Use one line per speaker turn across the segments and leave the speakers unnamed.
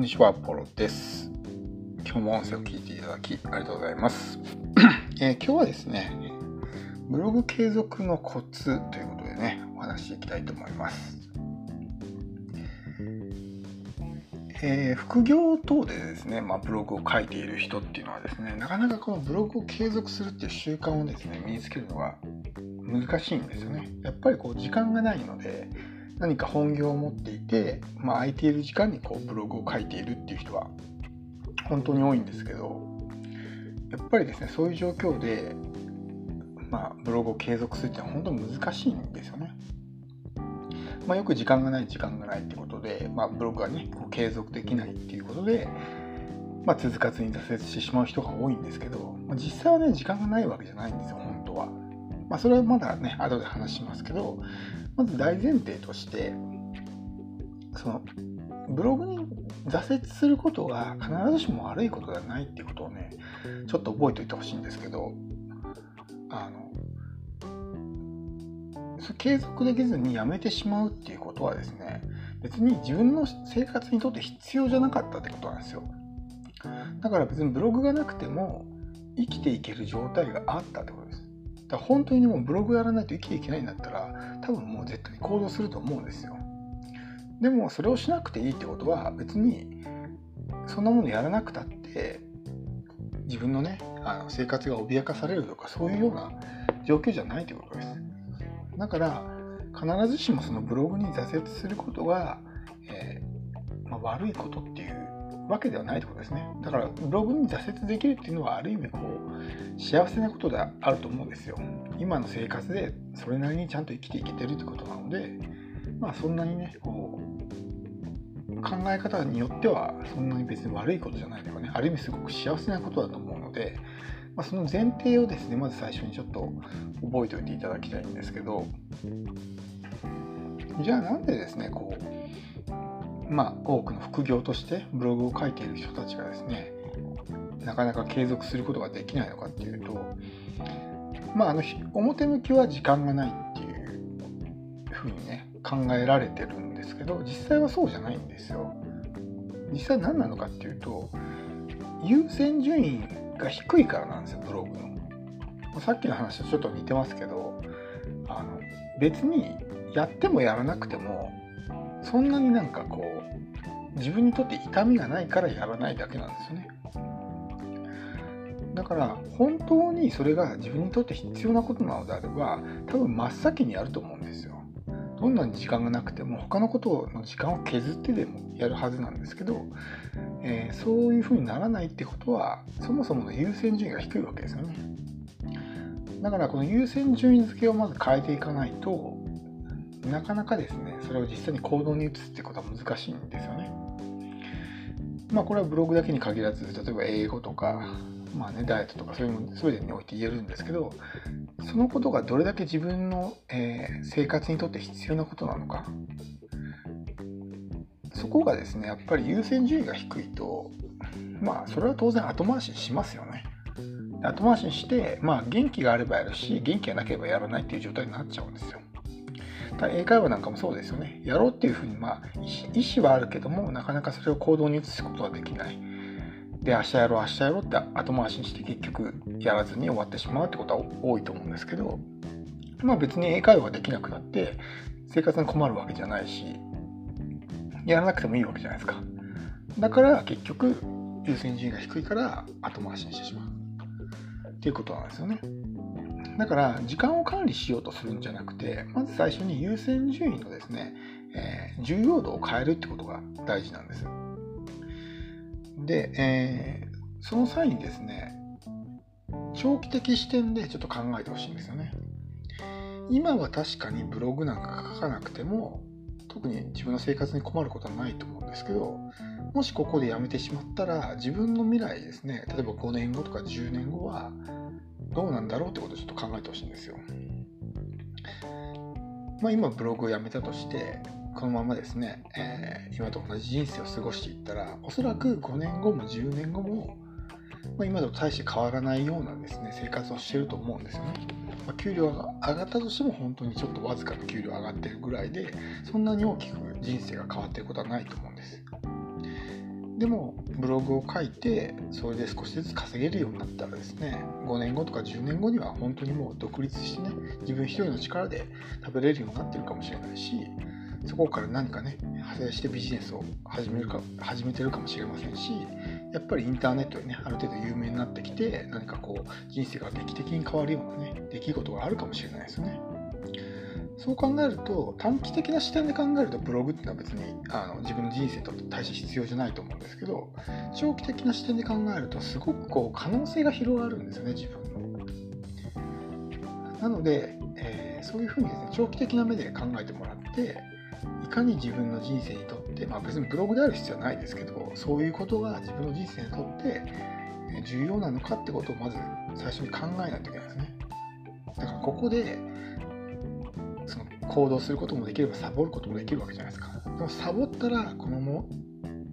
んにちは、ポロです。今日も音声を聞いていただきありがとうございます。えー、今日はですね、ブログ継続のコツということでね、お話していきたいと思います。えー、副業等でですね、まあ、ブログを書いている人っていうのはですね、なかなかこのブログを継続するっていう習慣をですね、身につけるのが難しいんですよね。やっぱりこう時間がないので、何か本業を持っていて、まあ、空いている時間にこうブログを書いているっていう人は本当に多いんですけどやっぱりですねそういう状況で、まあ、ブログを継続するっていうのは本当に難しいんですよね。まあ、よく時間がない時間がないってことで、まあ、ブログがねこう継続できないっていうことで、まあ、続かずに挫折してしまう人が多いんですけど、まあ、実際はね時間がないわけじゃないんですよ本当は。まあ、それはまだね後で話しますけどまず大前提としてそのブログに挫折することが必ずしも悪いことではないっていうことをねちょっと覚えておいてほしいんですけどあの継続できずにやめてしまうっていうことはですね別に自分の生活にとって必要じゃなかったってことなんですよ。だから別にブログがなくても生きていける状態があったってことだから本当にもうブログやらないと生きていけないんだったら多分もう絶対に行動すると思うんですよ。でもそれをしなくていいってことは別にそんなものやらなくたって自分のねあの生活が脅かされるとかそういうような状況じゃないってことです。だから必ずしもそのブログに挫折することが、えー、まあ、悪いことってわけではないってことですね。だからブログに挫折できるっていうのはある意味こう幸せなことであると思うんですよ。今の生活でそれなりにちゃんと生きていけてるってことなのでまあそんなにねこう考え方によってはそんなに別に悪いことじゃないとかねある意味すごく幸せなことだと思うので、まあ、その前提をですねまず最初にちょっと覚えておいていただきたいんですけどじゃあなんでですねこうまあ、多くの副業としてブログを書いている人たちがですねなかなか継続することができないのかっていうと、まあ、あの表向きは時間がないっていうふうにね考えられてるんですけど実際はそうじゃないんですよ。実際何なのかっていうと優先順位が低いからなんですよブログの。さっきの話とちょっと似てますけどあの別にやってもやらなくてもそんなになんかこう自分にとって痛みがないからやらないだけなんですよね。だから本当にそれが自分にとって必要なことなのであれば多分真っ先にやると思うんですよ。どんなに時間がなくても他のことの時間を削ってでもやるはずなんですけど、えー、そういうふうにならないってことはそもそもの優先順位が低いわけですよね。だからこの優先順位付けをまず変えていかないとなかなかですねそれを実際に行動に移すってことは難しいんですよね。まあこれはブログだけに限らず例えば英語とか、まあね、ダイエットとかそういうの全てにおいて言えるんですけどそのことがどれだけ自分の、えー、生活にとって必要なことなのかそこがですねやっぱり優先順位が低いとまあそれは当然後回ししますよね。後回しにして、まあ、元気があればやるし元気がなければやらないっていう状態になっちゃうんですよ。英会話なんかもそうですよね。やろうっていうふうに、まあ、意思はあるけども、なかなかそれを行動に移すことはできない。で、明日やろう、明日やろうって後回しにして結局やらずに終わってしまうってことは多いと思うんですけど、まあ別に英会話ができなくなって生活に困るわけじゃないし、やらなくてもいいわけじゃないですか。だから結局優先順位が低いから後回しにしてしまう。っていうことなんですよね。だから時間を管理しようとするんじゃなくてまず最初に優先順位のですね、えー、重要度を変えるってことが大事なんです。で、えー、その際にですね長期的視点でちょっと考えてほしいんですよね。今は確かにブログなんか書かなくても特に自分の生活に困ることはないと思うんですけどもしここでやめてしまったら自分の未来ですね例えば5年後とか10年後はどうなんだろうってことをちょっと考えてほしいんですよ。まあ、今ブログをやめたとしてこのままですね、えー、今と同じ人生を過ごしていったらおそらく5年後も10年後も、まあ、今と大して変わらないようなですね生活をしてると思うんですよね。まあ、給料が上がったとしても本当にちょっとわずかな給料上がってるぐらいでそんなに大きく人生が変わっていることはないと思うんです。でもブログを書いてそれで少しずつ稼げるようになったらですね5年後とか10年後には本当にもう独立してね自分一人の力で食べれるようになってるかもしれないしそこから何かね派生してビジネスを始めるか始めてるかもしれませんしやっぱりインターネットでねある程度有名になってきて何かこう人生が劇的に変わるようなね出来事があるかもしれないですよね。そう考えると短期的な視点で考えるとブログっていうのは別にあの自分の人生と大して必要じゃないと思うんですけど長期的な視点で考えるとすごくこう可能性が広がるんですよね自分の。なので、えー、そういうふうにですね長期的な目で考えてもらっていかに自分の人生にとって、まあ、別にブログである必要はないですけどそういうことが自分の人生にとって重要なのかってことをまず最初に考えないといけないですね。だからここで行動することもできればサボることもできるわけじゃないですか。でもサボったらこのまま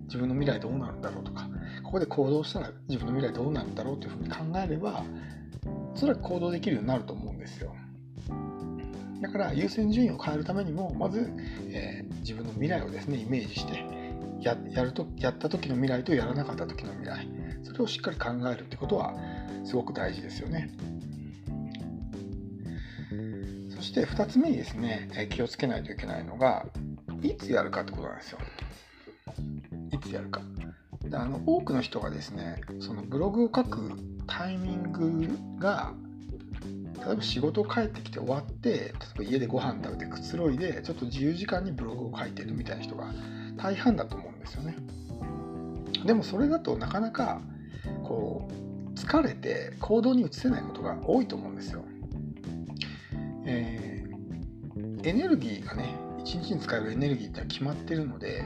自分の未来どうなるんだろうとかここで行動したら自分の未来どうなるんだろうというふうに考えればおそらく行動できるようになると思うんですよ。だから優先順位を変えるためにもまず、えー、自分の未来をですねイメージしてややるとやった時の未来とやらなかった時の未来それをしっかり考えるってことはすごく大事ですよね。そして2つ目にですねえ気をつけないといけないのがいつやるかってことなんですよ。いつやるか。であの多くの人がですねそのブログを書くタイミングが例えば仕事帰ってきて終わって例えば家でご飯食べてくつろいでちょっと自由時間にブログを書いてるみたいな人が大半だと思うんですよね。でもそれだとなかなかこう疲れて行動に移せないことが多いと思うんですよ。えー、エネルギーがね一日に使えるエネルギーって決まってるので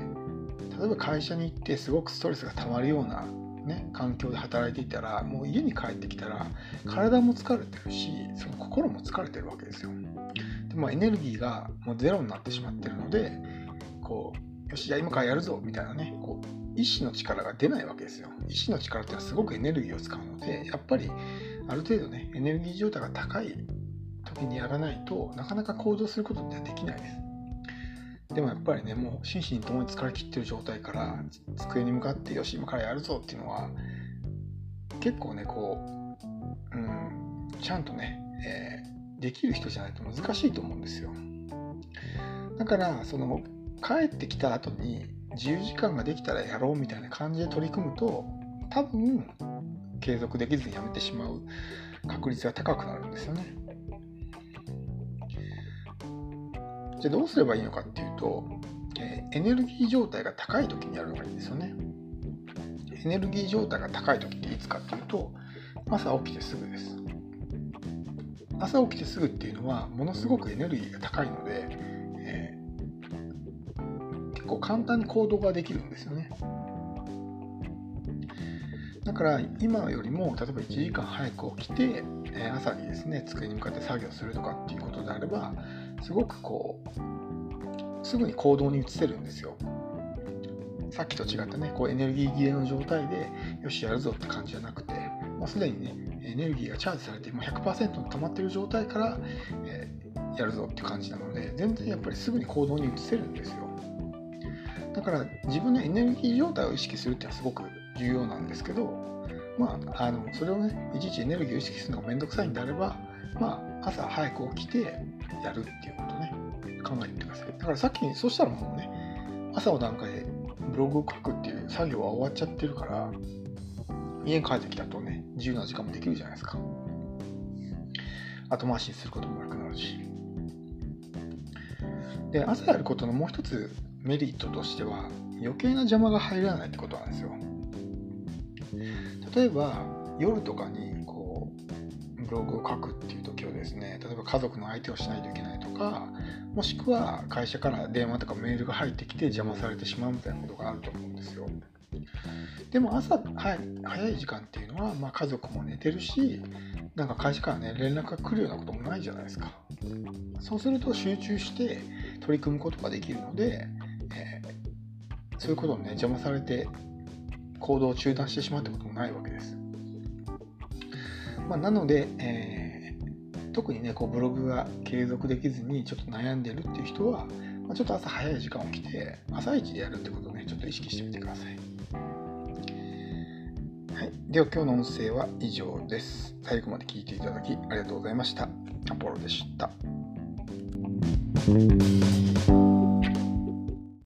例えば会社に行ってすごくストレスが溜まるような、ね、環境で働いていたらもう家に帰ってきたら体も疲れてるしその心も疲れてるわけですよ。でもエネルギーがもうゼロになってしまってるのでこうよしじゃあ今からやるぞみたいなねこう意志の力が出ないわけですよ。意志の力ってのはすごくエネルギーを使うのでやっぱりある程度ねエネルギー状態が高い時にやらないとなかなか行動することってできないです。でもやっぱりねもう心身ともに疲れ切ってる状態から机に向かってよし今からやるぞっていうのは結構ねこう、うん、ちゃんとね、えー、できる人じゃないと難しいと思うんですよ。だからその帰ってきた後に自由時間ができたらやろうみたいな感じで取り組むと多分継続できずにやめてしまう確率が高くなるんですよね。じゃあどうすればいいのかっていうと、え、エネルギー状態が高い時にやるのがいいんですよね。エネルギー状態が高い時っていつかっていうと、朝起きてすぐです。朝起きてすぐっていうのは、ものすごくエネルギーが高いので、えー、結構簡単に行動ができるんですよね。だから今よりも例えば1時間早く起きて朝にですね机に向かって作業するとかっていうことであればすごくこうすぐに行動に移せるんですよ。さっきと違ってねこうエネルギー切れの状態でよしやるぞって感じじゃなくてもうすでにねエネルギーがチャージされてもう100%に溜まってる状態から、えー、やるぞって感じなので全然やっぱりすぐに行動に移せるんですよだから自分のエネルギー状態を意識するってのはすごく重要なんですけどまああのそれをねいちいちエネルギーを意識するのがめんどくさいんであればまあ朝早く起きてやるっていうことね、考えてみてください。だからさっき、そうしたらもうね、朝の段階でブログを書くっていう作業は終わっちゃってるから、家に帰ってきたとね、自由な時間もできるじゃないですか。後回しにすることもなくなるし。で、朝やることのもう一つメリットとしては、余計な邪魔が入らないってことなんですよ。例えば、夜とかにこうブログを書くっていう時はですね。例えば家族の相手をしないといけないとかもしくは会社から電話とかメールが入ってきて邪魔されてしまうみたいなことがあると思うんですよ。でも朝はい早い時間っていうのは、まあ、家族も寝てるしなんか会社からね連絡が来るようなこともないじゃないですか。そうすると集中して取り組むことができるので、えー、そういうことをね邪魔されて行動を中断してしまうってこともないわけです。まあ、なので、えー、特にねこうブログが継続できずにちょっと悩んでるっていう人は、まあ、ちょっと朝早い時間起きて朝一でやるってことをねちょっと意識してみてください。はいでは今日の音声は以上です。最後まで聞いていただきありがとうございました。アポロでした。